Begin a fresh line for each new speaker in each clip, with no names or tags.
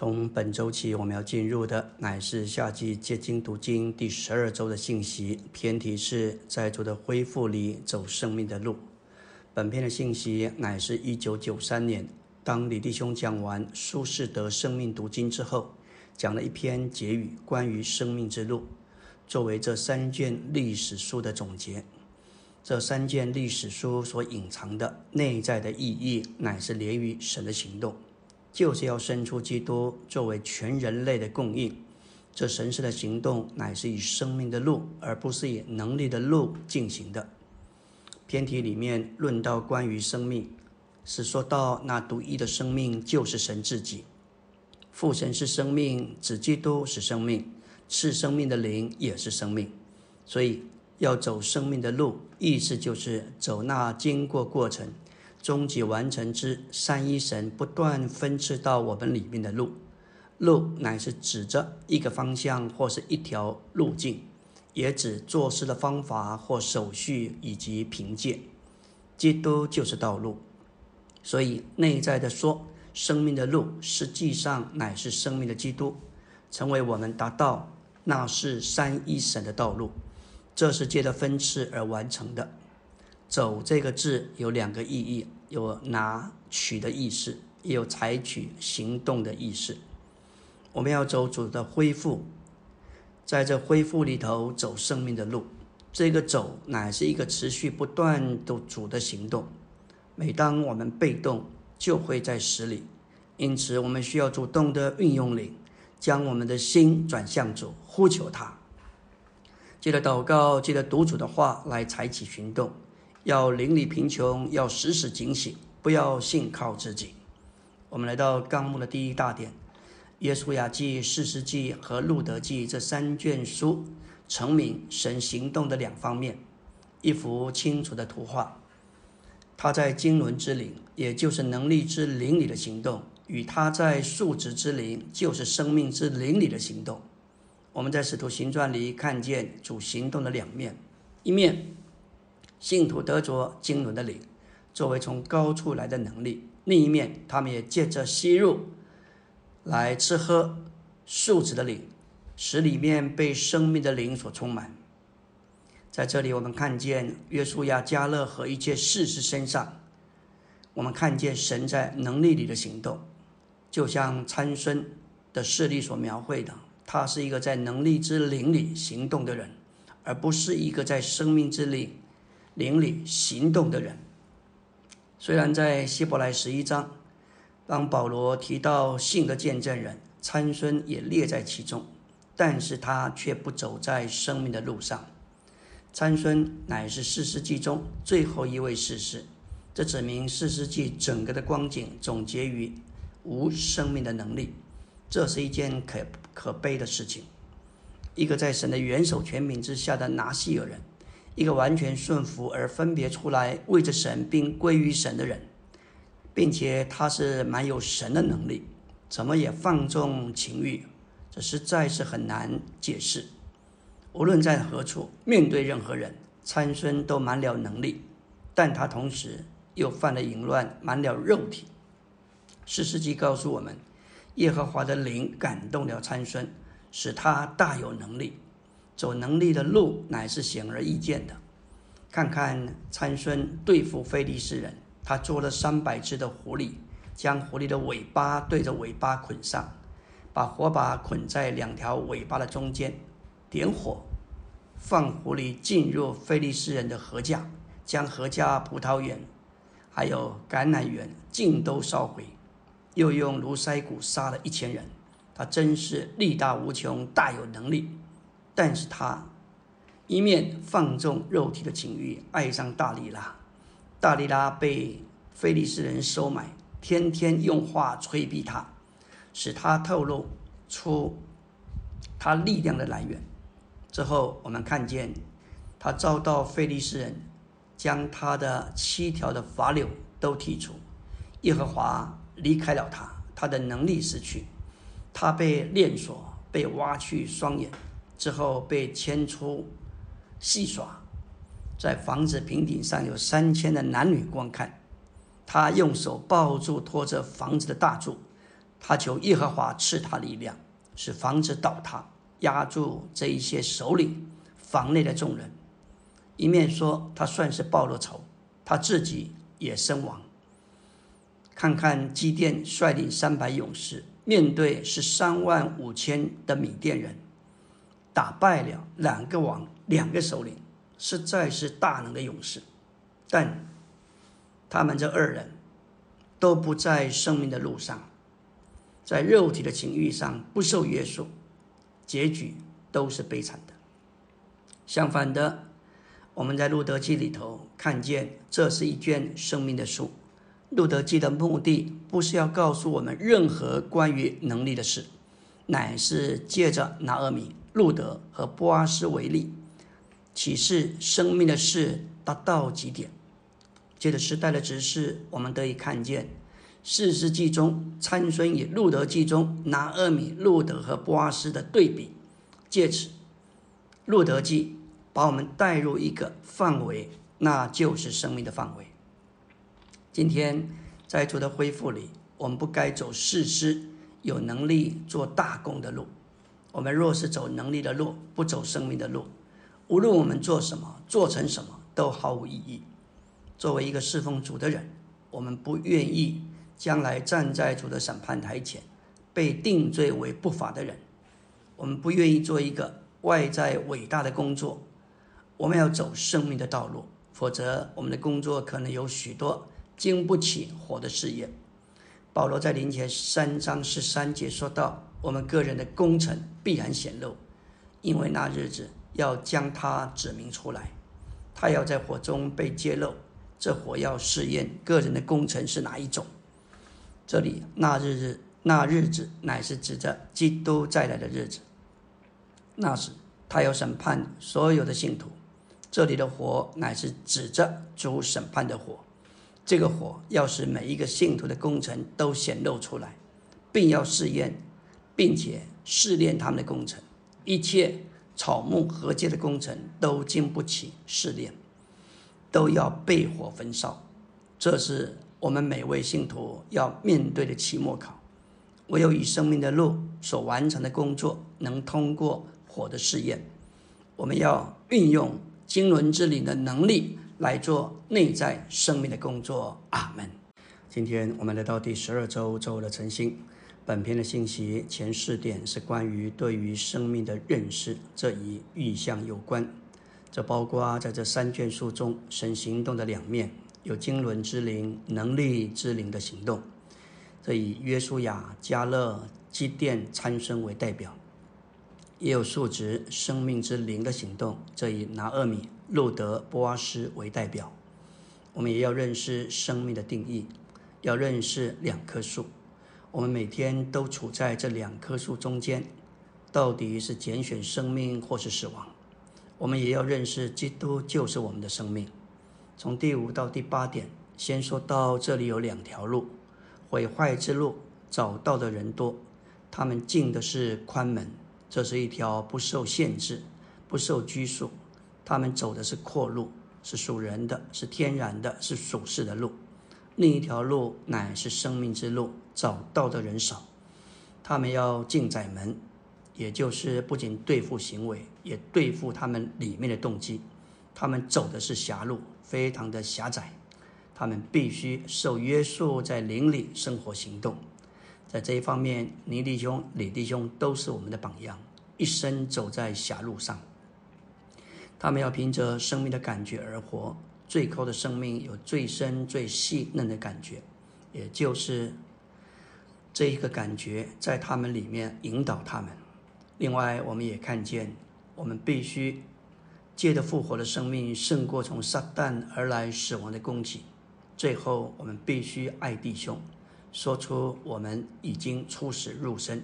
从本周起，我们要进入的乃是夏季结经读经第十二周的信息。篇题是在主的恢复里走生命的路。本篇的信息乃是一九九三年，当李弟兄讲完苏轼得生命读经之后，讲了一篇结语，关于生命之路，作为这三卷历史书的总结。这三卷历史书所隐藏的内在的意义，乃是连于神的行动。就是要生出基督作为全人类的供应，这神圣的行动乃是以生命的路，而不是以能力的路进行的。篇题里面论到关于生命，是说到那独一的生命就是神自己，父神是生命，子基督是生命，赐生命的灵也是生命，所以要走生命的路，意思就是走那经过过程。终极完成之三一神不断分赐到我们里面的路，路乃是指着一个方向或是一条路径，也指做事的方法或手续以及凭借。基督就是道路，所以内在的说，生命的路实际上乃是生命的基督，成为我们达到那是三一神的道路，这是借着分赐而完成的。走这个字有两个意义，有拿取的意思，也有采取行动的意思。我们要走主的恢复，在这恢复里头走生命的路。这个走乃是一个持续不断的主的行动。每当我们被动，就会在死里。因此，我们需要主动的运用灵，将我们的心转向主，呼求他。记得祷告，记得读主的话来采取行动。要邻里贫穷，要时时警醒，不要信靠自己。我们来到纲目的第一大点，《耶稣亚记》《四世纪》和《路德记》这三卷书，成名神行动的两方面，一幅清楚的图画。他在经纶之灵，也就是能力之灵里的行动，与他在数值之灵，就是生命之灵里的行动。我们在使徒行传里看见主行动的两面，一面。信徒得着经纶的灵，作为从高处来的能力；另一面，他们也借着吸入来吃喝树脂的灵，使里面被生命的灵所充满。在这里，我们看见约书亚、加勒和一切事实身上，我们看见神在能力里的行动，就像参孙的事例所描绘的，他是一个在能力之灵里行动的人，而不是一个在生命之灵。灵里行动的人，虽然在希伯来十一章，当保罗提到信的见证人参孙也列在其中，但是他却不走在生命的路上。参孙乃是四世纪中最后一位士师，这指明四世纪整个的光景总结于无生命的能力，这是一件可可悲的事情。一个在神的元首权柄之下的拿西尔人。一个完全顺服而分别出来为着神并归于神的人，并且他是蛮有神的能力，怎么也放纵情欲，这实在是很难解释。无论在何处面对任何人，参孙都满了能力，但他同时又犯了淫乱，满了肉体。四世纪告诉我们，耶和华的灵感动了参孙，使他大有能力。走能力的路乃是显而易见的。看看参孙对付非利士人，他捉了三百只的狐狸，将狐狸的尾巴对着尾巴捆上，把火把捆在两条尾巴的中间，点火，放狐狸进入非利士人的禾架，将禾架、葡萄园还有橄榄园尽都烧毁，又用卢塞谷杀了一千人。他真是力大无穷，大有能力。但是他一面放纵肉体的情欲，爱上大力拉，大力拉被菲利斯人收买，天天用话催逼他，使他透露出他力量的来源。之后，我们看见他遭到菲利斯人将他的七条的法柳都剔除，耶和华离开了他，他的能力失去，他被链锁，被挖去双眼。之后被牵出戏耍，在房子平顶上有三千的男女观看。他用手抱住拖着房子的大柱，他求耶和华赐他力量，使房子倒塌，压住这一些首领、房内的众人。一面说他算是报了仇，他自己也身亡。看看基甸率领三百勇士，面对是三万五千的米甸人，打败了两个王、两个首领，实在是大能的勇士。但他们这二人都不在生命的路上，在肉体的情欲上不受约束，结局都是悲惨的。相反的，我们在路德记里头看见，这是一卷生命的书。路德记的目的不是要告诉我们任何关于能力的事，乃是借着拿俄米、路德和波阿斯为例，启示生命的事达到极点。借着时代的指示，我们得以看见四世纪中参孙与路德记中拿俄米、路德和波阿斯的对比。借此，路德记把我们带入一个范围，那就是生命的范围。今天在主的恢复里，我们不该走事师有能力做大功的路。我们若是走能力的路，不走生命的路，无论我们做什么、做成什么，都毫无意义。作为一个侍奉主的人，我们不愿意将来站在主的审判台前，被定罪为不法的人。我们不愿意做一个外在伟大的工作。我们要走生命的道路，否则我们的工作可能有许多。经不起火的试验。保罗在林前三章十三节说到：“我们个人的功臣必然显露，因为那日子要将他指明出来，他要在火中被揭露。这火要试验个人的功臣是哪一种。”这里那日日那日子乃是指着基督再来的日子。那时他要审判所有的信徒。这里的火乃是指着主审判的火。这个火要使每一个信徒的工程都显露出来，并要试验，并且试炼他们的工程。一切草木合结的工程都经不起试炼，都要被火焚烧。这是我们每位信徒要面对的期末考。唯有以生命的路所完成的工作能通过火的试验。我们要运用经纶之灵的能力。来做内在生命的工作，阿门。今天我们来到第十二周周的晨星。本篇的信息前四点是关于对于生命的认识，这与意象有关。这包括在这三卷书中神行动的两面，有经纶之灵、能力之灵的行动。这以约书亚、加勒、基甸参生为代表，也有数值生命之灵的行动。这以拿厄米。路德波阿斯为代表，我们也要认识生命的定义，要认识两棵树。我们每天都处在这两棵树中间，到底是拣选生命或是死亡？我们也要认识基督就是我们的生命。从第五到第八点，先说到这里有两条路，毁坏之路，找到的人多，他们进的是宽门，这是一条不受限制、不受拘束。他们走的是阔路，是属人的，是天然的，是属世的路。另一条路乃是生命之路，找到的人少。他们要进窄门，也就是不仅对付行为，也对付他们里面的动机。他们走的是狭路，非常的狭窄。他们必须受约束，在灵里生活行动。在这一方面，尼弟兄、李弟兄都是我们的榜样，一生走在狭路上。他们要凭着生命的感觉而活，最高的生命有最深、最细嫩的感觉，也就是这一个感觉在他们里面引导他们。另外，我们也看见，我们必须借着复活的生命胜过从撒旦而来死亡的攻击。最后，我们必须爱弟兄，说出我们已经出死入生，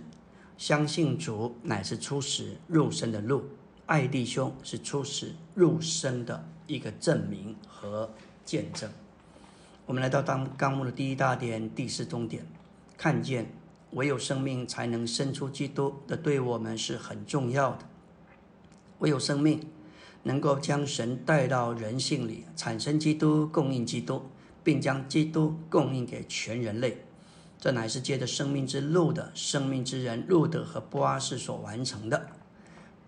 相信主乃是出死入生的路。爱弟兄是出始入生的一个证明和见证。我们来到当纲目的第一大点第四终点，看见唯有生命才能生出基督的，对我们是很重要的。唯有生命能够将神带到人性里，产生基督，供应基督，并将基督供应给全人类。这乃是借着生命之路的生命之人路德和波阿斯所完成的。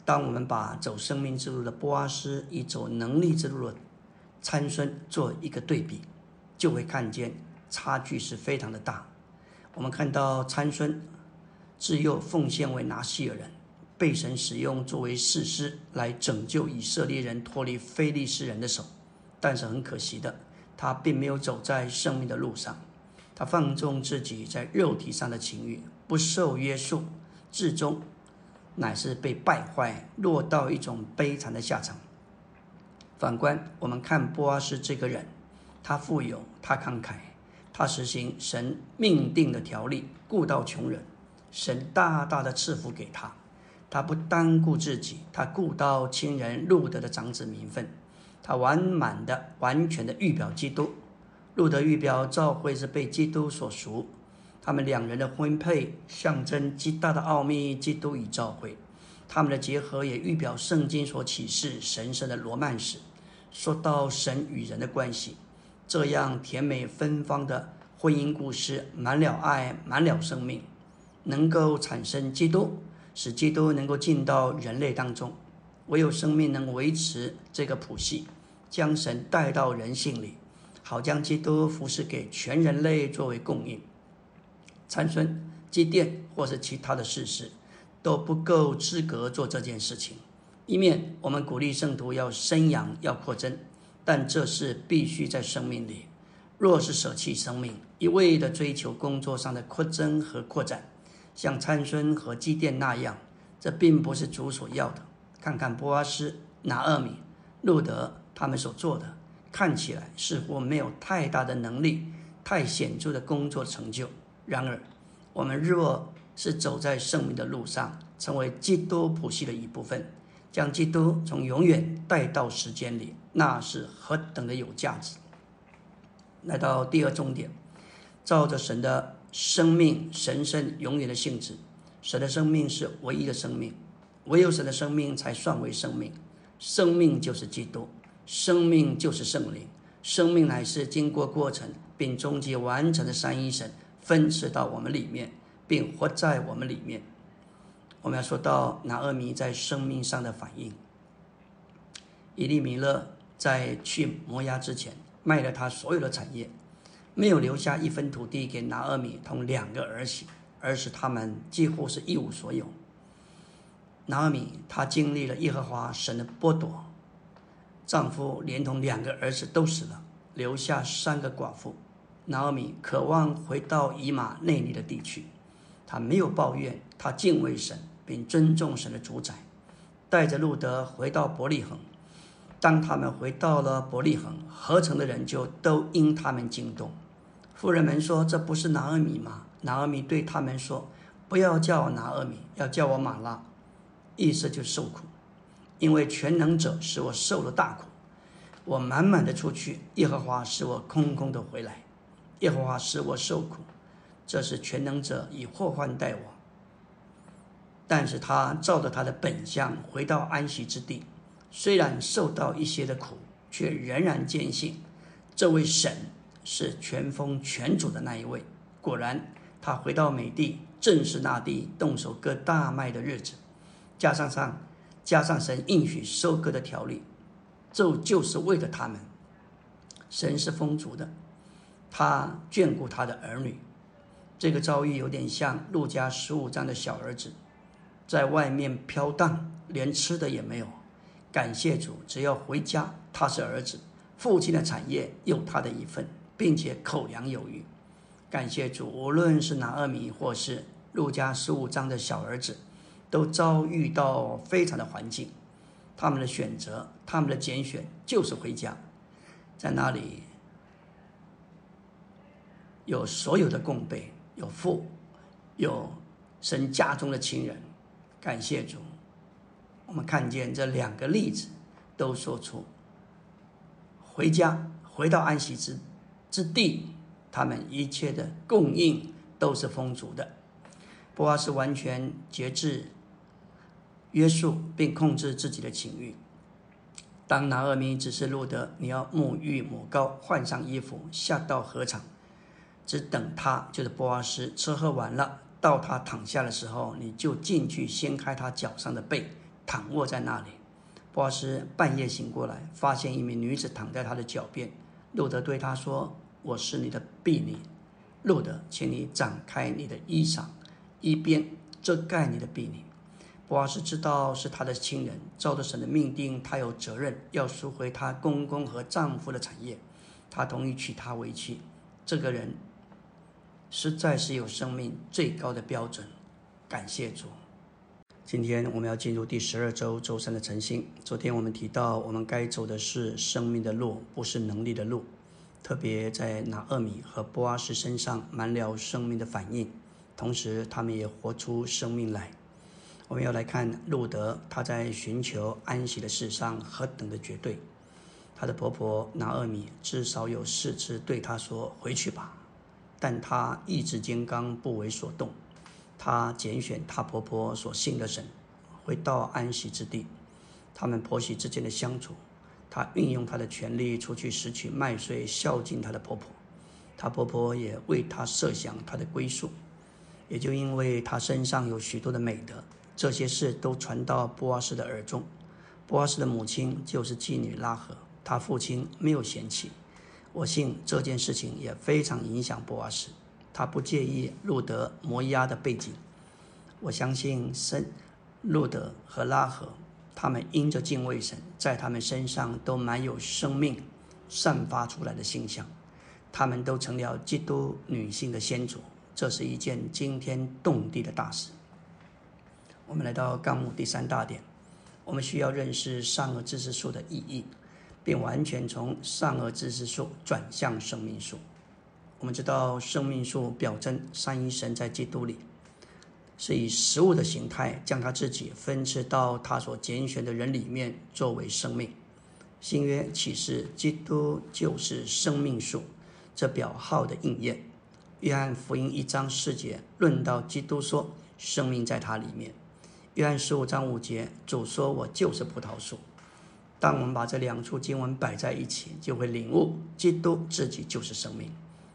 当我们把走生命之路的波阿斯与走能力之路的参孙做一个对比，就会看见差距是非常的大。我们看到参孙自幼奉献为拿西尔人，被神使用作为士师来拯救以色列人脱离非利士人的手，但是很可惜的，他并没有走在生命的路上。他放纵自己在肉体上的情欲，不受约束，至终。乃是被败坏，落到一种悲惨的下场。反观我们看波阿斯这个人，他富有，他慷慨，他实行神命定的条例，顾到穷人，神大大的赐福给他。他不单顾自己，他顾到亲人路德的长子名分，他完满的、完全的预表基督。路德预表教会是被基督所赎。他们两人的婚配象征极大的奥秘，基督与教会，他们的结合也预表圣经所启示神圣的罗曼史。说到神与人的关系，这样甜美芬芳的婚姻故事，满了爱，满了生命，能够产生基督，使基督能够进到人类当中。唯有生命能维持这个谱系，将神带到人性里，好将基督服侍给全人类作为供应。参孙、祭奠或是其他的事实，都不够资格做这件事情。一面我们鼓励圣徒要生养、要扩增，但这是必须在生命里。若是舍弃生命，一味的追求工作上的扩增和扩展，像参孙和祭奠那样，这并不是主所要的。看看波阿斯、拿厄米、路德他们所做的，看起来似乎没有太大的能力、太显著的工作成就。然而，我们若是走在圣命的路上，成为基督谱系的一部分，将基督从永远带到时间里，那是何等的有价值！来到第二重点，照着神的生命神圣永远的性质，神的生命是唯一的生命，唯有神的生命才算为生命。生命就是基督，生命就是圣灵，生命乃是经过过程并终极完成的三一神。分赐到我们里面，并活在我们里面。我们要说到拿厄米在生命上的反应。伊利米勒在去摩押之前卖了他所有的产业，没有留下一分土地给拿厄米同两个儿媳，而是他们几乎是一无所有。拿厄米他经历了耶和华神的剥夺，丈夫连同两个儿子都死了，留下三个寡妇。拿俄米渴望回到以马内利的地区，他没有抱怨，他敬畏神，并尊重神的主宰，带着路德回到伯利恒。当他们回到了伯利恒，合成的人就都因他们惊动。妇人们说：“这不是拿俄米吗？”拿俄米对他们说：“不要叫我拿俄米，要叫我马拉，意思就受苦，因为全能者使我受了大苦。我满满的出去，耶和华使我空空的回来。”耶和华使我受苦，这是全能者以祸患待我。但是他照着他的本相回到安息之地，虽然受到一些的苦，却仍然坚信这位神是全丰全主的那一位。果然，他回到美地，正是那地动手割大麦的日子，加上上加上神应许收割的条例，这就是为了他们。神是丰足的。他眷顾他的儿女，这个遭遇有点像陆家十五章的小儿子，在外面飘荡，连吃的也没有。感谢主，只要回家，他是儿子，父亲的产业有他的一份，并且口粮有余。感谢主，无论是拿二米或是陆家十五章的小儿子，都遭遇到非常的环境，他们的选择，他们的拣选就是回家，在那里。有所有的供备，有父，有神家中的亲人，感谢主。我们看见这两个例子，都说出回家，回到安息之之地，他们一切的供应都是丰足的。波阿是完全节制、约束并控制自己的情欲。当拿尔米只是路德，你要沐浴抹膏，换上衣服，下到河场。只等他就是波阿斯吃喝完了，到他躺下的时候，你就进去掀开他脚上的被，躺卧在那里。波阿斯半夜醒过来，发现一名女子躺在他的脚边。路德对他说：“我是你的婢女，路德，请你展开你的衣裳，一边遮盖你的婢女。”波阿斯知道是他的亲人，照着神的命定，他有责任要赎回他公公和丈夫的产业。他同意娶她为妻。这个人实在是有生命最高的标准。感谢主。今天我们要进入第十二周周三的晨星。昨天我们提到，我们该走的是生命的路，不是能力的路。特别在拿厄米和波阿斯身上满了生命的反应，同时他们也活出生命来。我们要来看路德，他在寻求安息的事上何等的绝对。他的婆婆拿厄米至少有四次对他说：“回去吧。”但他意志坚刚，不为所动。他拣选他婆婆所信的神，回到安息之地。他们婆媳之间的相处，他运用他的权力出去拾取麦穗，孝敬他的婆婆。他婆婆也为他设想他的归宿。也就因为他身上有许多的美德。这些事都传到波阿斯的耳中。波阿斯的母亲就是妓女拉合，他父亲没有嫌弃。我信这件事情也非常影响波阿斯，他不介意路德摩押的背景。我相信神、路德和拉合，他们因着敬畏神，在他们身上都满有生命散发出来的形象。他们都成了基督女性的先祖，这是一件惊天动地的大事。我们来到纲目第三大点，我们需要认识善恶知识树的意义，并完全从善恶知识树转向生命树。我们知道生命树表征三一神在基督里，是以食物的形态将他自己分赐到他所拣选的人里面作为生命。新约启示基督就是生命树，这表号的应验。约翰福音一章四节论到基督说，生命在他里面。约翰十五章五节，主说：“我就是葡萄树。”当我们把这两处经文摆在一起，就会领悟基督自己就是生命，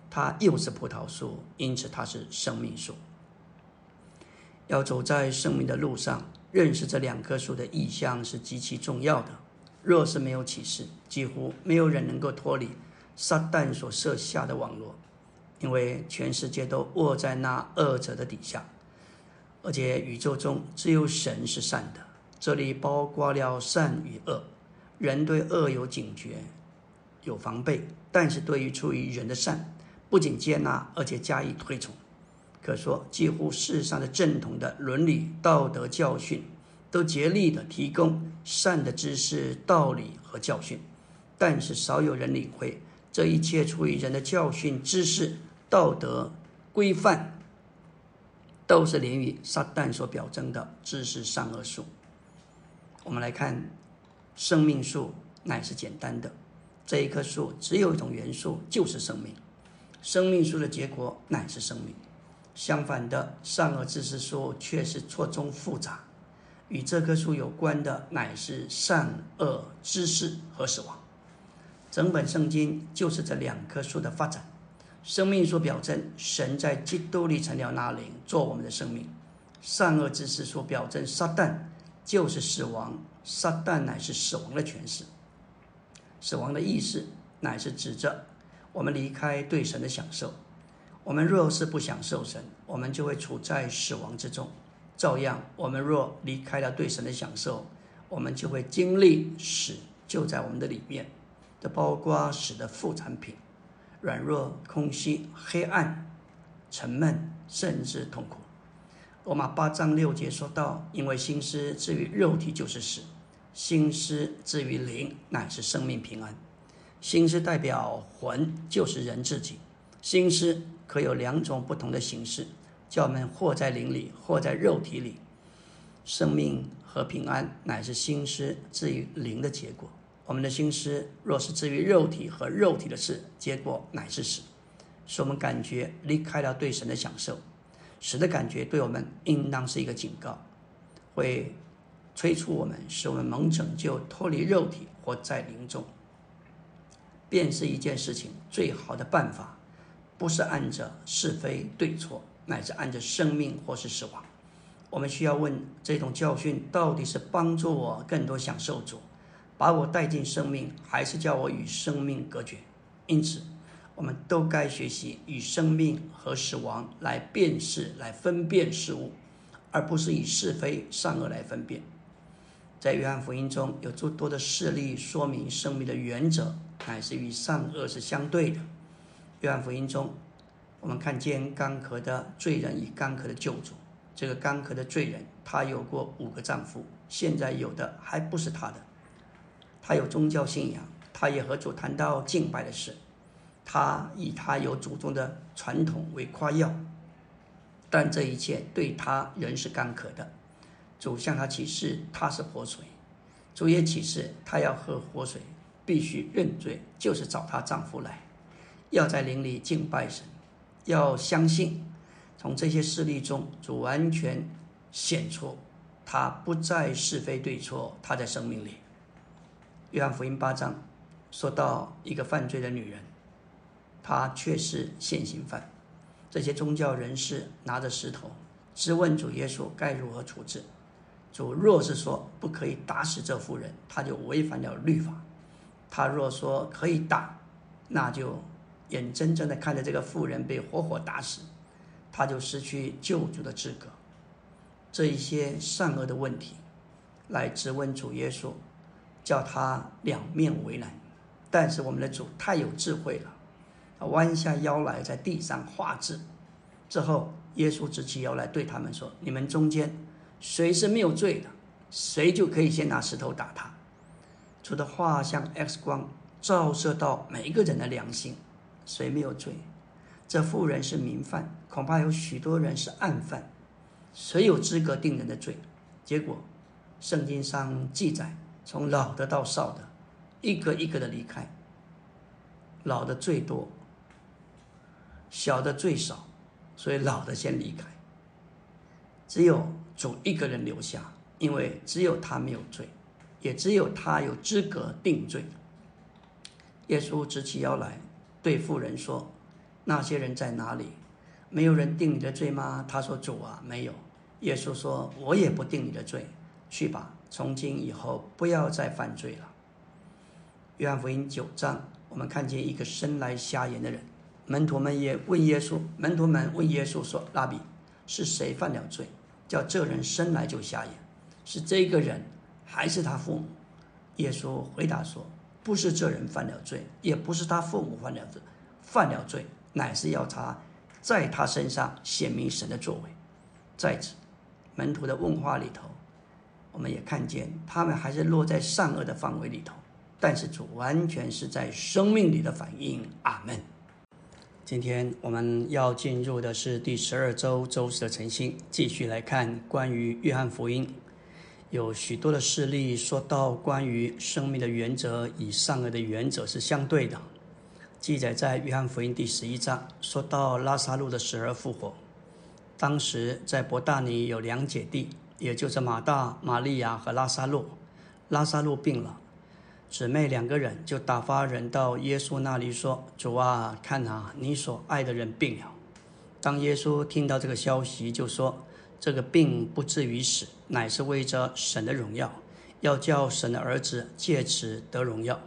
他又是葡萄树，因此他是生命树。要走在生命的路上，认识这两棵树的意象是极其重要的。若是没有启示，几乎没有人能够脱离撒旦所设下的网络，因为全世界都握在那恶者的底下。而且宇宙中只有神是善的，这里包括了善与恶。人对恶有警觉，有防备，但是对于出于人的善，不仅接纳，而且加以推崇。可说，几乎世上的正统的伦理道德教训，都竭力的提供善的知识、道理和教训，但是少有人领会这一切出于人的教训、知识、道德规范。都是连于撒旦所表征的知识善恶树。我们来看，生命树乃是简单的，这一棵树只有一种元素，就是生命。生命树的结果乃是生命。相反的，善恶知识树却是错综复杂，与这棵树有关的乃是善恶知识和死亡。整本圣经就是这两棵树的发展。生命所表征，神在基督里成了那灵，做我们的生命；善恶之识所表征，撒旦就是死亡，撒旦乃是死亡的诠释。死亡的意思乃是指着我们离开对神的享受。我们若是不享受神，我们就会处在死亡之中；照样，我们若离开了对神的享受，我们就会经历死就在我们的里面，这包括死的副产品。软弱、空虚、黑暗、沉闷，甚至痛苦。罗马八章六节说到：“因为心思至于肉体就是死，心思至于灵乃是生命平安。”心思代表魂，就是人自己。心思可有两种不同的形式，叫我们或在灵里，或在肉体里。生命和平安乃是心思至于灵的结果。我们的心思若是至于肉体和肉体的事，结果乃是死，使我们感觉离开了对神的享受。死的感觉对我们应当是一个警告，会催促我们，使我们蒙拯救，脱离肉体，活在灵中，便是一件事情最好的办法，不是按着是非对错，乃是按着生命或是死亡。我们需要问：这种教训到底是帮助我更多享受主，把我带进生命，还是叫我与生命隔绝？因此，我们都该学习与生命和死亡来辨识、来分辨事物，而不是以是非善恶来分辨。在约翰福音中有诸多的事例说明生命的原则乃是与善恶是相对的。约翰福音中，我们看见干渴的罪人与干渴的救主。这个干渴的罪人，他有过五个丈夫，现在有的还不是他的。他有宗教信仰，他也和主谈到敬拜的事，他以他有祖宗的传统为夸耀，但这一切对他仍是干渴的。主向他启示他是活水，主也启示他要喝活水，必须认罪，就是找她丈夫来，要在灵里敬拜神，要相信。从这些事例中，主完全显出他不再是非对错，他在生命里。约翰福音八章说到一个犯罪的女人，她却是现行犯。这些宗教人士拿着石头质问主耶稣该如何处置。主若是说不可以打死这妇人，他就违反了律法；他若说可以打，那就眼睁睁的看着这个妇人被活活打死。他就失去救主的资格。这一些善恶的问题，来质问主耶稣，叫他两面为难。但是我们的主太有智慧了，他弯下腰来在地上画字。之后，耶稣直起腰来对他们说：“你们中间谁是没有罪的，谁就可以先拿石头打他。”主的话像 X 光照射到每一个人的良心，谁没有罪？这妇人是明犯，恐怕有许多人是暗犯，谁有资格定人的罪？结果，圣经上记载，从老的到少的，一个一个的离开。老的最多，小的最少，所以老的先离开。只有主一个人留下，因为只有他没有罪，也只有他有资格定罪。耶稣直起腰来，对妇人说。那些人在哪里？没有人定你的罪吗？他说：“主啊，没有。”耶稣说：“我也不定你的罪，去吧，从今以后不要再犯罪了。”约翰福音九章，我们看见一个生来瞎眼的人，门徒们也问耶稣，门徒们问耶稣说：“拉比，是谁犯了罪，叫这人生来就瞎眼？是这个人，还是他父母？”耶稣回答说：“不是这人犯了罪，也不是他父母犯了罪，犯了罪。”乃是要他在他身上显明神的作为。在此，门徒的问话里头，我们也看见他们还是落在善恶的范围里头，但是主完全是在生命里的反应。阿门。今天我们要进入的是第十二周周四的晨星，继续来看关于约翰福音，有许多的事例说到关于生命的原则与善恶的原则是相对的。记载在约翰福音第十一章，说到拉萨路的死而复活。当时在伯大尼有两姐弟，也就是马大、玛利亚和拉萨路。拉萨路病了，姊妹两个人就打发人到耶稣那里说：“主啊，看啊，你所爱的人病了。”当耶稣听到这个消息，就说：“这个病不至于死，乃是为着神的荣耀，要叫神的儿子借此得荣耀。”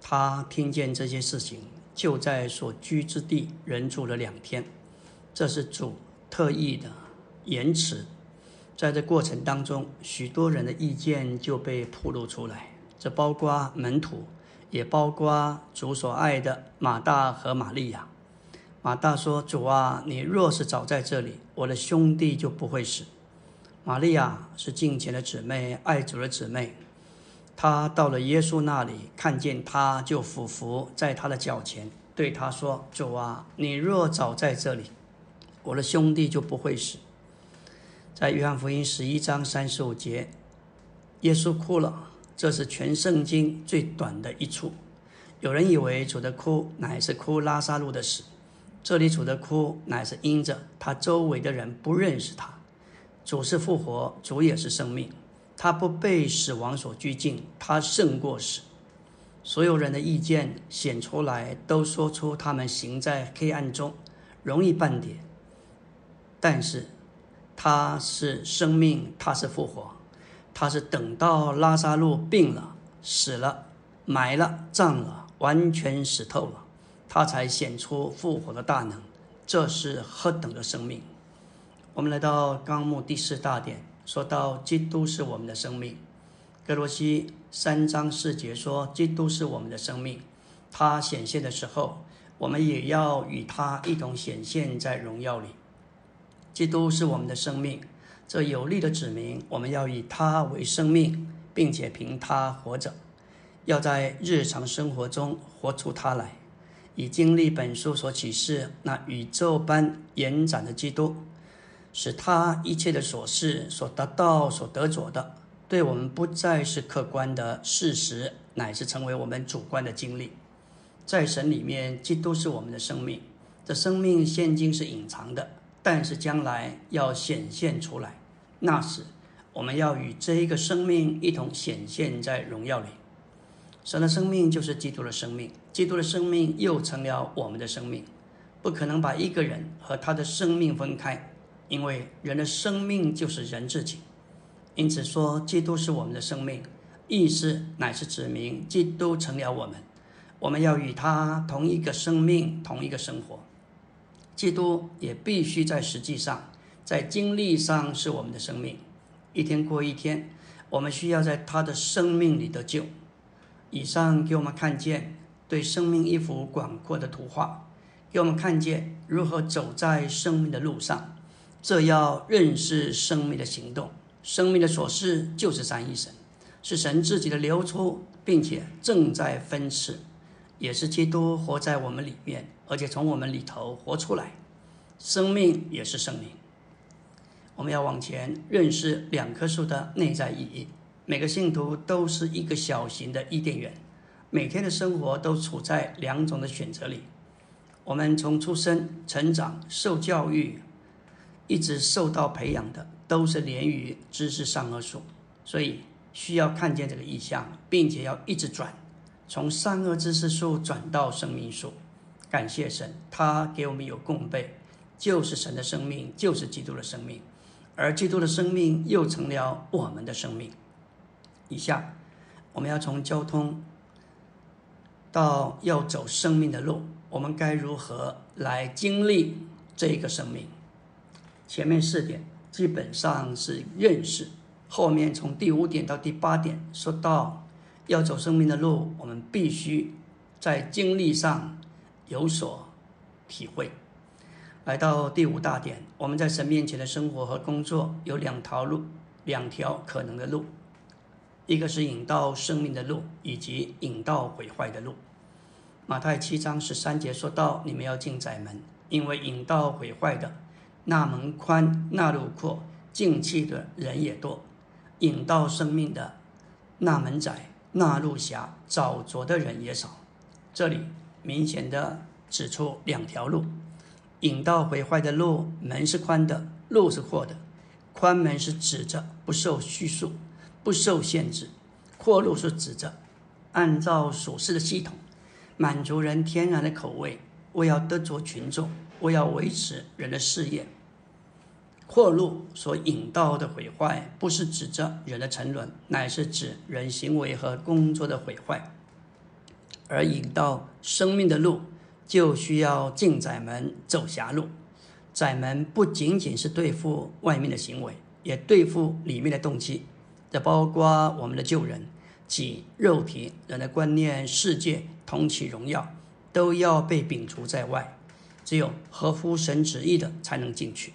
他听见这些事情，就在所居之地人住了两天。这是主特意的言辞。在这过程当中，许多人的意见就被暴露出来，这包括门徒，也包括主所爱的马大和玛利亚。马大说：“主啊，你若是早在这里，我的兄弟就不会死。”玛利亚是敬虔的姊妹，爱主的姊妹。他到了耶稣那里，看见他就俯伏在他的脚前，对他说：“主啊，你若早在这里，我的兄弟就不会死。”在约翰福音十一章三十五节，耶稣哭了，这是全圣经最短的一处。有人以为主的哭乃是哭拉萨路的死，这里主的哭乃是因着他周围的人不认识他。主是复活，主也是生命。他不被死亡所拘禁，他胜过死，所有人的意见显出来，都说出他们行在黑暗中，容易半点。但是，他是生命，他是复活，他是等到拉萨路病了、死了、埋了、葬了，完全死透了，他才显出复活的大能。这是何等的生命！我们来到纲目第四大点，说到基督是我们的生命。格罗西三章四节说，基督是我们的生命，他显现的时候，我们也要与他一同显现在荣耀里。基督是我们的生命，这有力的指明我们要以他为生命，并且凭他活着，要在日常生活中活出他来，以经历本书所启示那宇宙般延展的基督，使他一切的所事所得到、所得着的，对我们不再是客观的事实，乃是成为我们主观的经历。在神里面，基督是我们的生命，这生命现今是隐藏的。但是将来要显现出来，那时我们要与这一个生命一同显现在荣耀里。神的生命就是基督的生命，基督的生命又成了我们的生命。不可能把一个人和他的生命分开，因为人的生命就是人自己。因此说，基督是我们的生命，意思乃是指明基督成了我们，我们要与他同一个生命，同一个生活。基督也必须在实际上，在经历上是我们的生命。一天过一天，我们需要在他的生命里得救。以上给我们看见对生命一幅广阔的图画，给我们看见如何走在生命的路上。这要认识生命的行动，生命的所事就是三一神，是神自己的流出，并且正在分赐。也是基督活在我们里面，而且从我们里头活出来，生命也是生命。我们要往前认识两棵树的内在意义。每个信徒都是一个小型的伊甸园，每天的生活都处在两种的选择里。我们从出生、成长、受教育，一直受到培养的，都是连于知识上恶树，所以需要看见这个意象，并且要一直转。从善恶知识树转到生命树，感谢神，他给我们有供备，就是神的生命，就是基督的生命，而基督的生命又成了我们的生命。以下我们要从交通到要走生命的路，我们该如何来经历这个生命？前面四点基本上是认识，后面从第五点到第八点说到。要走生命的路，我们必须在经历上有所体会。来到第五大点，我们在神面前的生活和工作有两条路，两条可能的路，一个是引到生命的路，以及引到毁坏的路。马太七章十三节说到：“你们要进窄门，因为引到毁坏的那门宽，那路阔，进去的人也多；引到生命的那门窄。”那路狭，找着的人也少。这里明显的指出两条路，引到毁坏的路门是宽的，路是阔的。宽门是指着不受拘束、不受限制；阔路是指着按照属世的系统，满足人天然的口味。我要得着群众，我要维持人的事业。阔路所引到的毁坏，不是指着人的沉沦，乃是指人行为和工作的毁坏。而引到生命的路，就需要进窄门，走狭路。窄门不仅仅是对付外面的行为，也对付里面的动机。这包括我们的旧人，即肉体、人的观念、世界、同其荣耀，都要被摒除在外。只有合乎神旨意的，才能进去。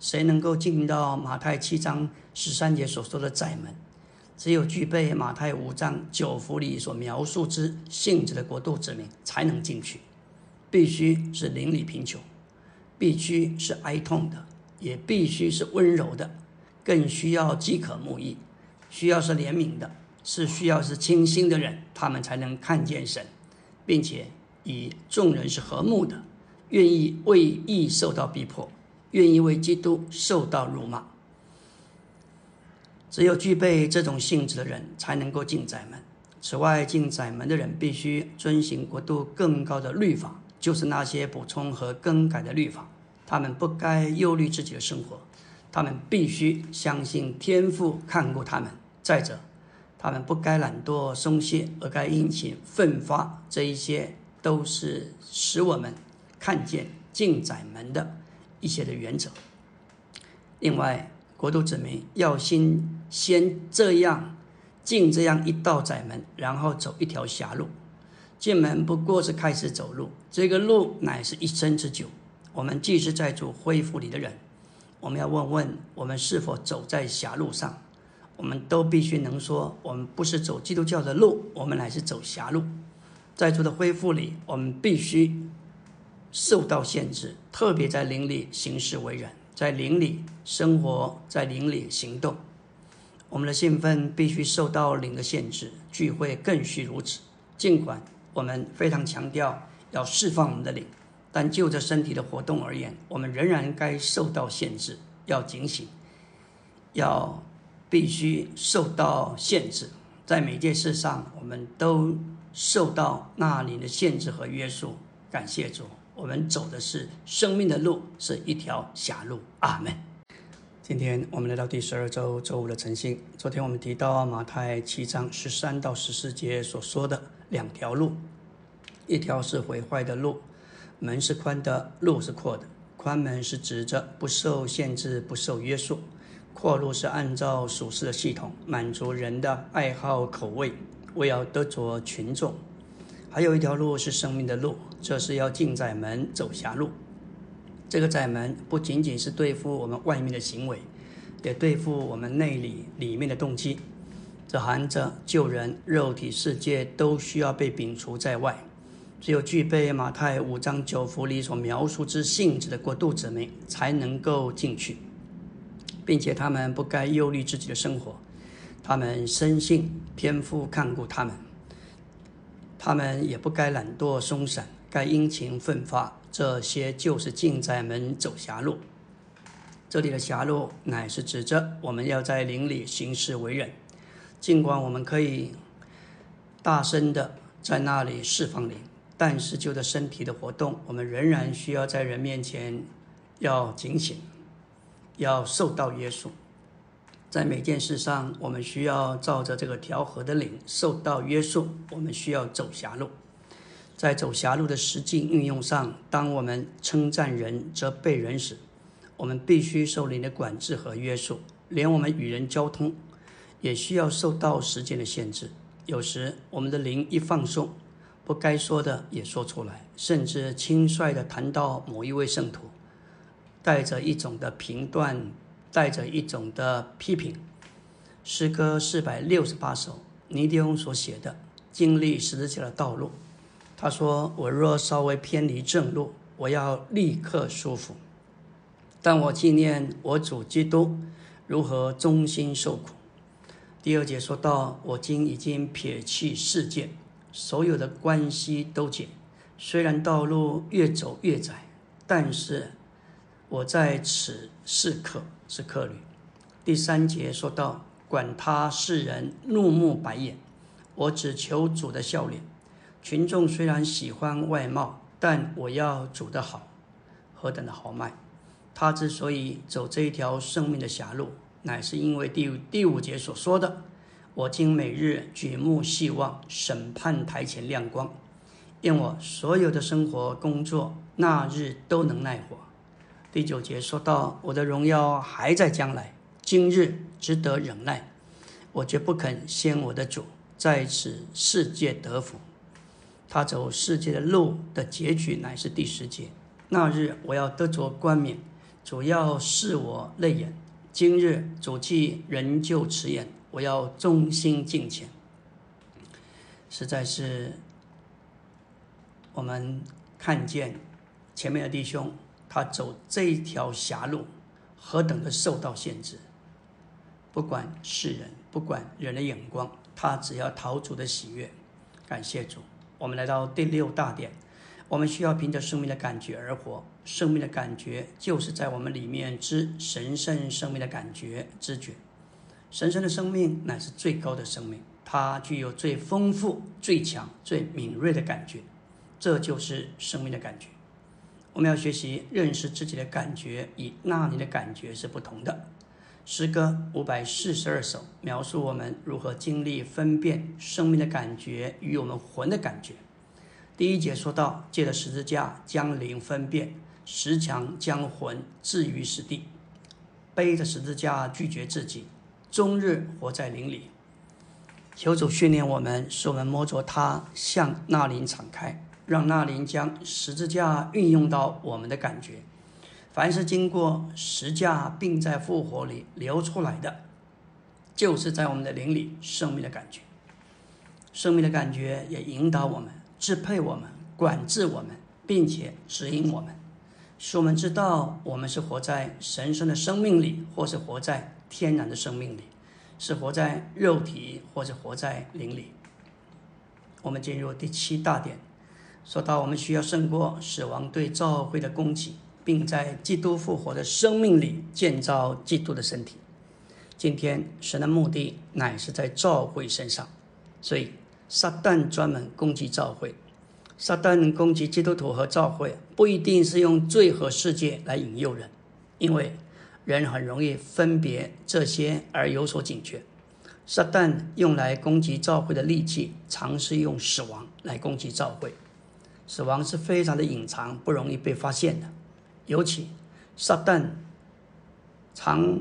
谁能够进到马太七章十三节所说的窄门？只有具备马太五章九福里所描述之性质的国度之民才能进去。必须是邻里贫穷，必须是哀痛的，也必须是温柔的，更需要饥渴慕义，需要是怜悯的，是需要是清心的人，他们才能看见神，并且以众人是和睦的，愿意为义受到逼迫。愿意为基督受到辱骂，只有具备这种性质的人才能够进窄门。此外，进窄门的人必须遵循国度更高的律法，就是那些补充和更改的律法。他们不该忧虑自己的生活，他们必须相信天父看顾他们。再者，他们不该懒惰松懈，而该殷勤奋发。这一些都是使我们看见进窄门的一些的原则。另外，国度子民要先先这样。进这样一道窄门，然后走一条狭路。进门不过是开始走路，这个路乃是一生之久。我们既是在主恢复里的人，我们要问问我们是否走在狭路上。我们都必须能说，我们不是走基督教的路，我们乃是走狭路。在主的恢复里，我们必须受到限制，特别在灵里行事为人，在灵里生活，在灵里行动。我们的兴奋必须受到灵的限制，聚会更需如此。尽管我们非常强调要释放我们的灵，但就着身体的活动而言，我们仍然该受到限制，要警醒，要必须受到限制。在每件事上，我们都受到那灵的限制和约束。感谢主，我们走的是生命的路，是一条狭路。阿门。今天我们来到第十二周周五的晨星。昨天我们提到马太七章十三到十四节所说的两条路，一条是毁坏的路，门是宽的，路是阔的。宽门是指着不受限制、不受约束；阔路是按照属世的系统，满足人的爱好口味，为要得着群众。还有一条路是生命的路，这是要进窄门走狭路。这个窄门不仅仅是对付我们外面的行为，也对付我们内里里面的动机。这含着救人、肉体世界都需要被摒除在外。只有具备马太五章九福里所描述之性质的过渡者们，才能够进去，并且他们不该忧虑自己的生活。他们深信天父看顾他们，他们也不该懒惰松散，该殷勤奋发。这些就是进窄门走狭路。这里的狭路乃是指着我们要在灵里行事为人。尽管我们可以大声的在那里释放灵，但是就着身体的活动，我们仍然需要在人面前要警醒，要受到约束。在每件事上，我们需要照着这个调和的灵受到约束。我们需要走狭路。在走狭路的实际运用上，当我们称赞人、则被人时，我们必须受灵的管制和约束。连我们与人交通，也需要受到时间的限制。有时，我们的灵一放松，不该说的也说出来，甚至轻率地谈到某一位圣徒，带着一种的评断，带着一种的批评。诗歌四百六十八首，尼迪翁所写的，经历十字架的道路。他说：“我若稍微偏离正路，我要立刻舒服。但我纪念我主基督如何忠心受苦。”第二节说到：“我今已经撇弃世界，所有的关系都解。虽然道路越走越窄，但是我在此是客，是客旅。”第三节说到：“管他世人怒目白眼，我只求主的笑脸。”群众虽然喜欢外貌，但我要主得好，何等的豪迈！他之所以走这一条生命的狭路，乃是因为第第五节所说的：“我今每日举目细望审判台前亮光，愿我所有的生活工作那日都能耐活。”第九节说到：“我的荣耀还在将来，今日值得忍耐，我绝不肯先我的主在此世界得福。”他走世界的路的结局乃是第十节。那日我要得着冠冕，主要是我泪眼。今日主既仍旧迟延，我要忠心敬虔。实在是，我们看见前面的弟兄，他走这一条狭路，何等的受到限制。不管世人，不管人的眼光，他只要逃主的喜悦。感谢主。我们来到第六大点，我们需要凭着生命的感觉而活。生命的感觉就是在我们里面之神圣生命的感觉知觉。神圣的生命乃是最高的生命，它具有最丰富、最强、最敏锐的感觉，这就是生命的感觉。我们要学习认识自己的感觉，与那里的感觉是不同的。诗歌五百四十二首描述我们如何经历分辨生命的感觉与我们魂的感觉。第一节说到，借着十字架将灵分辨，石墙将魂置于死地，背着十字架拒绝自己，终日活在灵里。求主训练我们，使我们摸着它，向那灵敞开，让那灵将十字架运用到我们的感觉。凡是经过十架并在复活里流出来的，就是在我们的灵里生命的感觉。生命的感觉也引导我们、支配我们、管制我们，并且指引我们，使我们知道我们是活在神圣的生命里，或是活在天然的生命里，是活在肉体，或是活在灵里。我们进入第七大点，说到我们需要胜过死亡对教会的攻击。并在基督复活的生命里建造基督的身体。今天神的目的乃是在教会身上，所以撒旦专门攻击教会。撒旦攻击基督徒和教会，不一定是用罪和世界来引诱人，因为人很容易分别这些而有所警觉。撒旦用来攻击教会的利器，尝试用死亡来攻击教会。死亡是非常的隐藏，不容易被发现的。尤其，撒旦常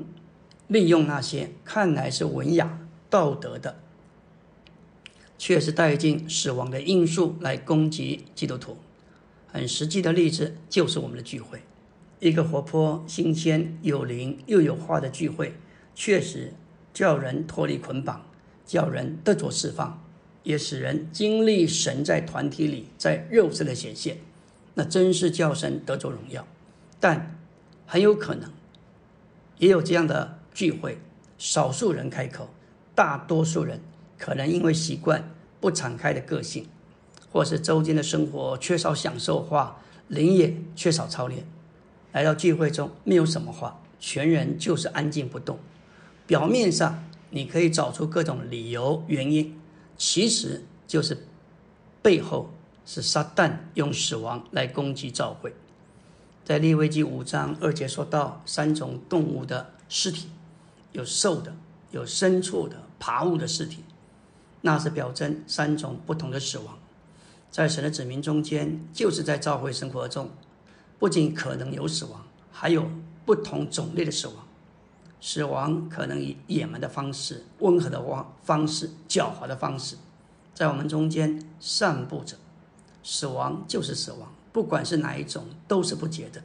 利用那些看来是文雅、道德的，却是带进死亡的因素来攻击基督徒。很实际的例子就是我们的聚会，一个活泼、新鲜、有灵又有话的聚会，确实叫人脱离捆绑，叫人得着释放，也使人经历神在团体里在肉身的显现，那真是叫神得着荣耀。但很有可能，也有这样的聚会，少数人开口，大多数人可能因为习惯不敞开的个性，或是周间的生活缺少享受化，灵也缺少操练，来到聚会中没有什么话，全人就是安静不动。表面上你可以找出各种理由原因，其实就是背后是撒旦用死亡来攻击教会。在利未记五章二节说到三种动物的尸体，有兽的，有牲畜的，爬物的尸体，那是表征三种不同的死亡。在神的子民中间，就是在教会生活中，不仅可能有死亡，还有不同种类的死亡。死亡可能以野蛮的方式、温和的方方式、狡猾的方式，在我们中间散布着。死亡就是死亡。不管是哪一种，都是不洁的。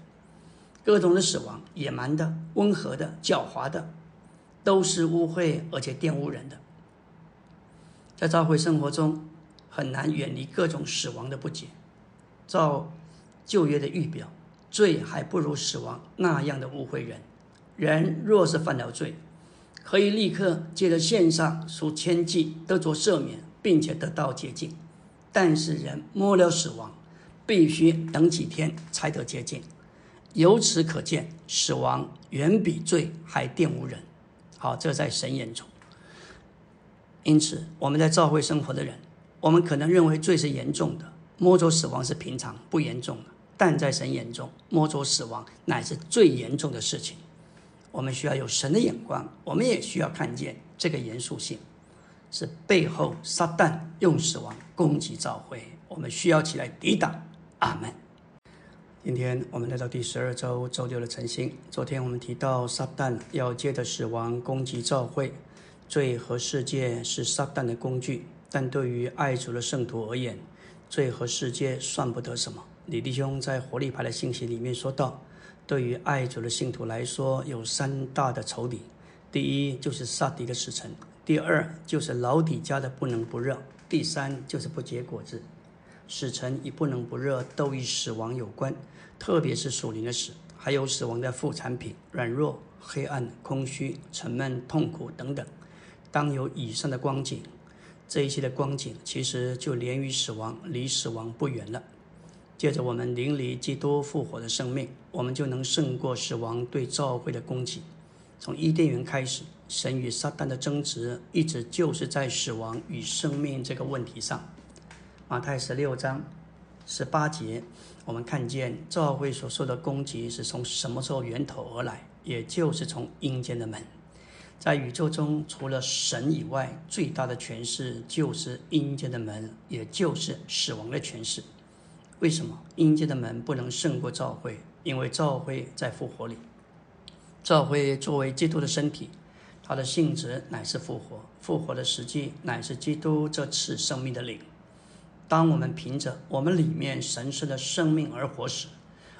各种的死亡，野蛮的、温和的、狡猾的，都是污秽而且玷污人的。在教会生活中，很难远离各种死亡的不解。照旧约的预表，罪还不如死亡那样的污秽人。人若是犯了罪，可以立刻借着献上数千计得着赦免，并且得到洁净。但是人摸了死亡。必须等几天才得洁净，由此可见，死亡远比罪还玷污人。好，这在神眼中。因此，我们在教会生活的人，我们可能认为罪是严重的，摸走死亡是平常不严重的，但在神眼中，摸走死亡乃是最严重的事情。我们需要有神的眼光，我们也需要看见这个严肃性，是背后撒旦用死亡攻击教会，我们需要起来抵挡。阿门。今天我们来到第十二周周六的晨星。昨天我们提到，撒旦要借着死亡攻击教会，罪和世界是撒旦的工具。但对于爱主的圣徒而言，罪和世界算不得什么。李弟兄在活力牌的信息里面说到，对于爱主的信徒来说，有三大的仇敌：第一就是撒迪的使臣；第二就是老底家的不能不热；第三就是不结果子。使臣与不能不热都与死亡有关，特别是属灵的死，还有死亡的副产品：软弱、黑暗、空虚、沉闷、痛苦等等。当有以上的光景，这一切的光景其实就连于死亡，离死亡不远了。借着我们临离基督复活的生命，我们就能胜过死亡对教会的攻击。从伊甸园开始，神与撒旦的争执一直就是在死亡与生命这个问题上。马太十六章十八节，我们看见教会所受的攻击是从什么时候源头而来？也就是从阴间的门。在宇宙中，除了神以外，最大的权势就是阴间的门，也就是死亡的权势。为什么阴间的门不能胜过教会？因为教会在复活里。教会作为基督的身体，它的性质乃是复活，复活的实际乃是基督这次生命的灵。当我们凭着我们里面神圣的生命而活时，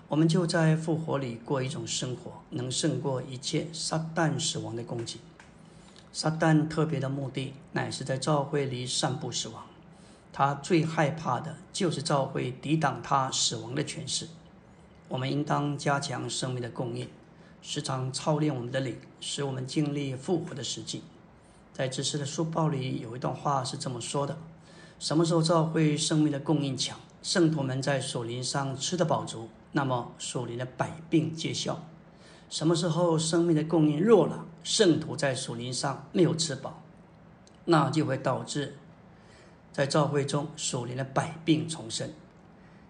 我们就在复活里过一种生活，能胜过一切撒旦死亡的攻击。撒旦特别的目的，乃是在教会里散布死亡。他最害怕的就是教会抵挡他死亡的权势。我们应当加强生命的供应，时常操练我们的灵，使我们经历复活的实际。在知识的书报里有一段话是这么说的：什么时候教会生命的供应强，圣徒们在属灵上吃得饱足，那么属灵的百病皆消。什么时候生命的供应弱了，圣徒在属灵上没有吃饱，那就会导致在教会中属灵的百病丛生。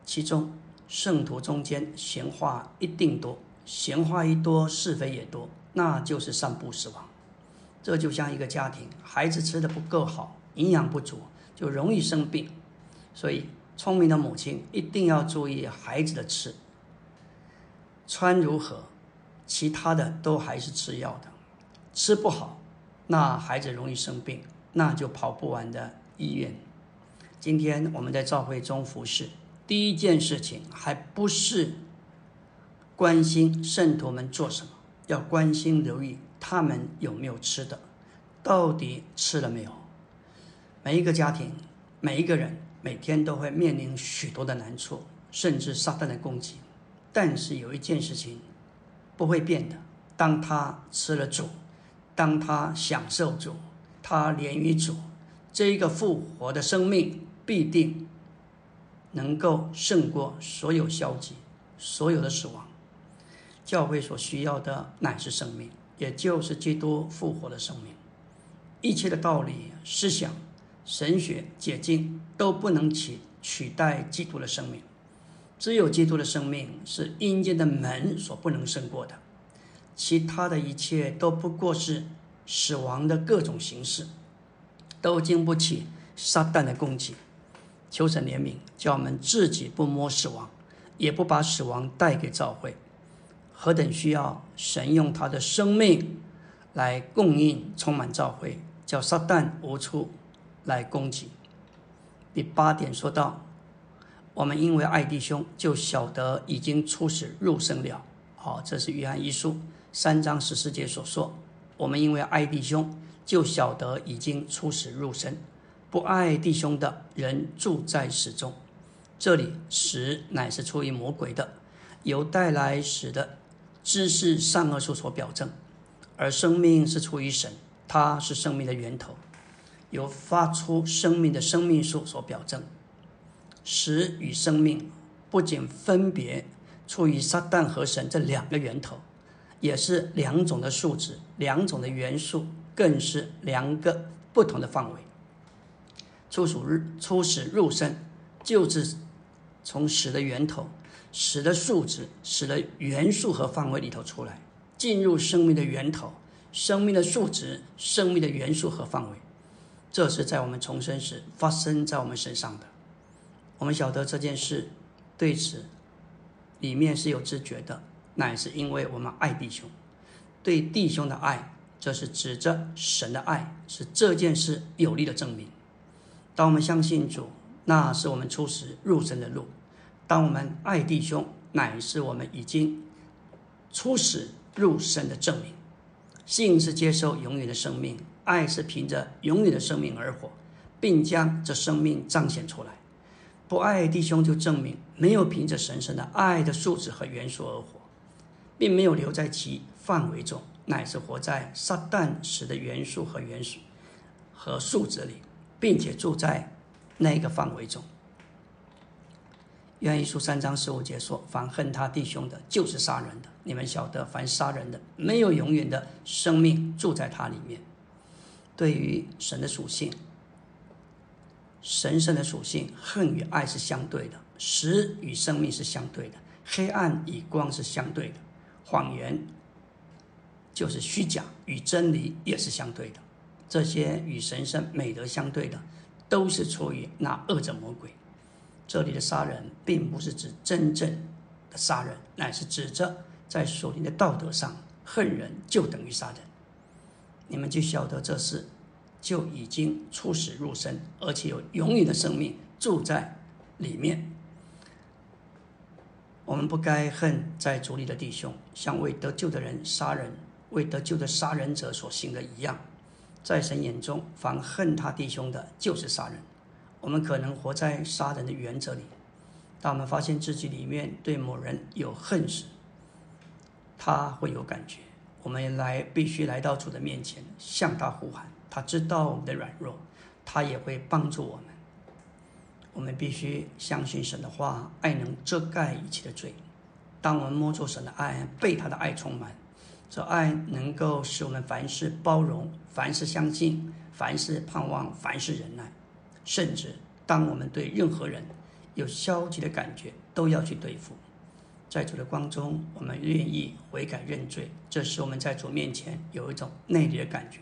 其中圣徒中间闲话一定多，闲话一多，是非也多，那就是散布死亡。这就像一个家庭，孩子吃的不够好，营养不足，就容易生病。所以聪明的母亲一定要注意孩子的吃穿如何。其他的都还是吃药的，吃不好，那孩子容易生病，那就跑不完的医院。今天我们在教会中服侍，第一件事情还不是关心圣徒们做什么，要关心留意他们有没有吃的，到底吃了没有。每一个家庭，每一个人每天都会面临许多的难处，甚至撒旦的攻击，但是有一件事情。不会变的。当他吃了主，当他享受主，他连于主，这一个复活的生命必定能够胜过所有消极、所有的死亡。教会所需要的乃是生命，也就是基督复活的生命。一切的道理、思想、神学、解经都不能取取代基督的生命。只有基督的生命是阴间的门所不能胜过的，其他的一切都不过是死亡的各种形式，都经不起撒旦的攻击。求神怜悯，叫我们自己不摸死亡，也不把死亡带给教会。何等需要神用他的生命来供应、充满教会，叫撒旦无处来攻击。第八点说到。我们因为爱弟兄，就晓得已经出死入生了。好，这是约翰一书三章十四节所说。我们因为爱弟兄，就晓得已经出死入生。不爱弟兄的人住在死中。这里死乃是出于魔鬼的，由带来死的知识善恶数所表证；而生命是出于神，它是生命的源头，由发出生命的生命树所表证。死与生命不仅分别出于撒旦和神这两个源头，也是两种的数值、两种的元素，更是两个不同的范围。初属日初始入生，就是从死的源头、死的数值、死的元素和范围里头出来，进入生命的源头、生命的数值、生命的元素和范围。这是在我们重生时发生在我们身上的。我们晓得这件事，对此里面是有知觉的，乃是因为我们爱弟兄，对弟兄的爱，这是指着神的爱，是这件事有力的证明。当我们相信主，那是我们初始入神的路；当我们爱弟兄，乃是我们已经初始入神的证明。信是接受永远的生命，爱是凭着永远的生命而活，并将这生命彰显出来。不爱弟兄，就证明没有凭着神圣的爱的素质和元素而活，并没有留在其范围中，乃是活在撒旦使的元素和元素和素质里，并且住在那个范围中。约翰一书三章十五节说：“凡恨他弟兄的，就是杀人的。你们晓得，凡杀人的，没有永远的生命住在他里面。”对于神的属性，神圣的属性，恨与爱是相对的，死与生命是相对的，黑暗与光是相对的，谎言就是虚假与真理也是相对的。这些与神圣美德相对的，都是出于那恶者魔鬼。这里的杀人，并不是指真正的杀人，乃是指着在属灵的道德上，恨人就等于杀人。你们就晓得这事，就已经出死入生，而且有永远的生命住在里面。我们不该恨在主里的弟兄，像为得救的人杀人，为得救的杀人者所行的一样。在神眼中，凡恨他弟兄的，就是杀人。我们可能活在杀人的原则里，当我们发现自己里面对某人有恨时，他会有感觉。我们来必须来到主的面前，向他呼喊。他知道我们的软弱，他也会帮助我们。我们必须相信神的话，爱能遮盖一切的罪。当我们摸着神的爱，被他的爱充满，这爱能够使我们凡事包容，凡事相信，凡事盼望，凡事忍耐。甚至当我们对任何人有消极的感觉，都要去对付。在主的光中，我们愿意悔改认罪，这时我们在主面前有一种内里的感觉。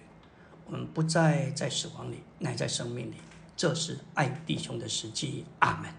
我们不再在死亡里，乃在生命里。这是爱弟兄的时机。阿门。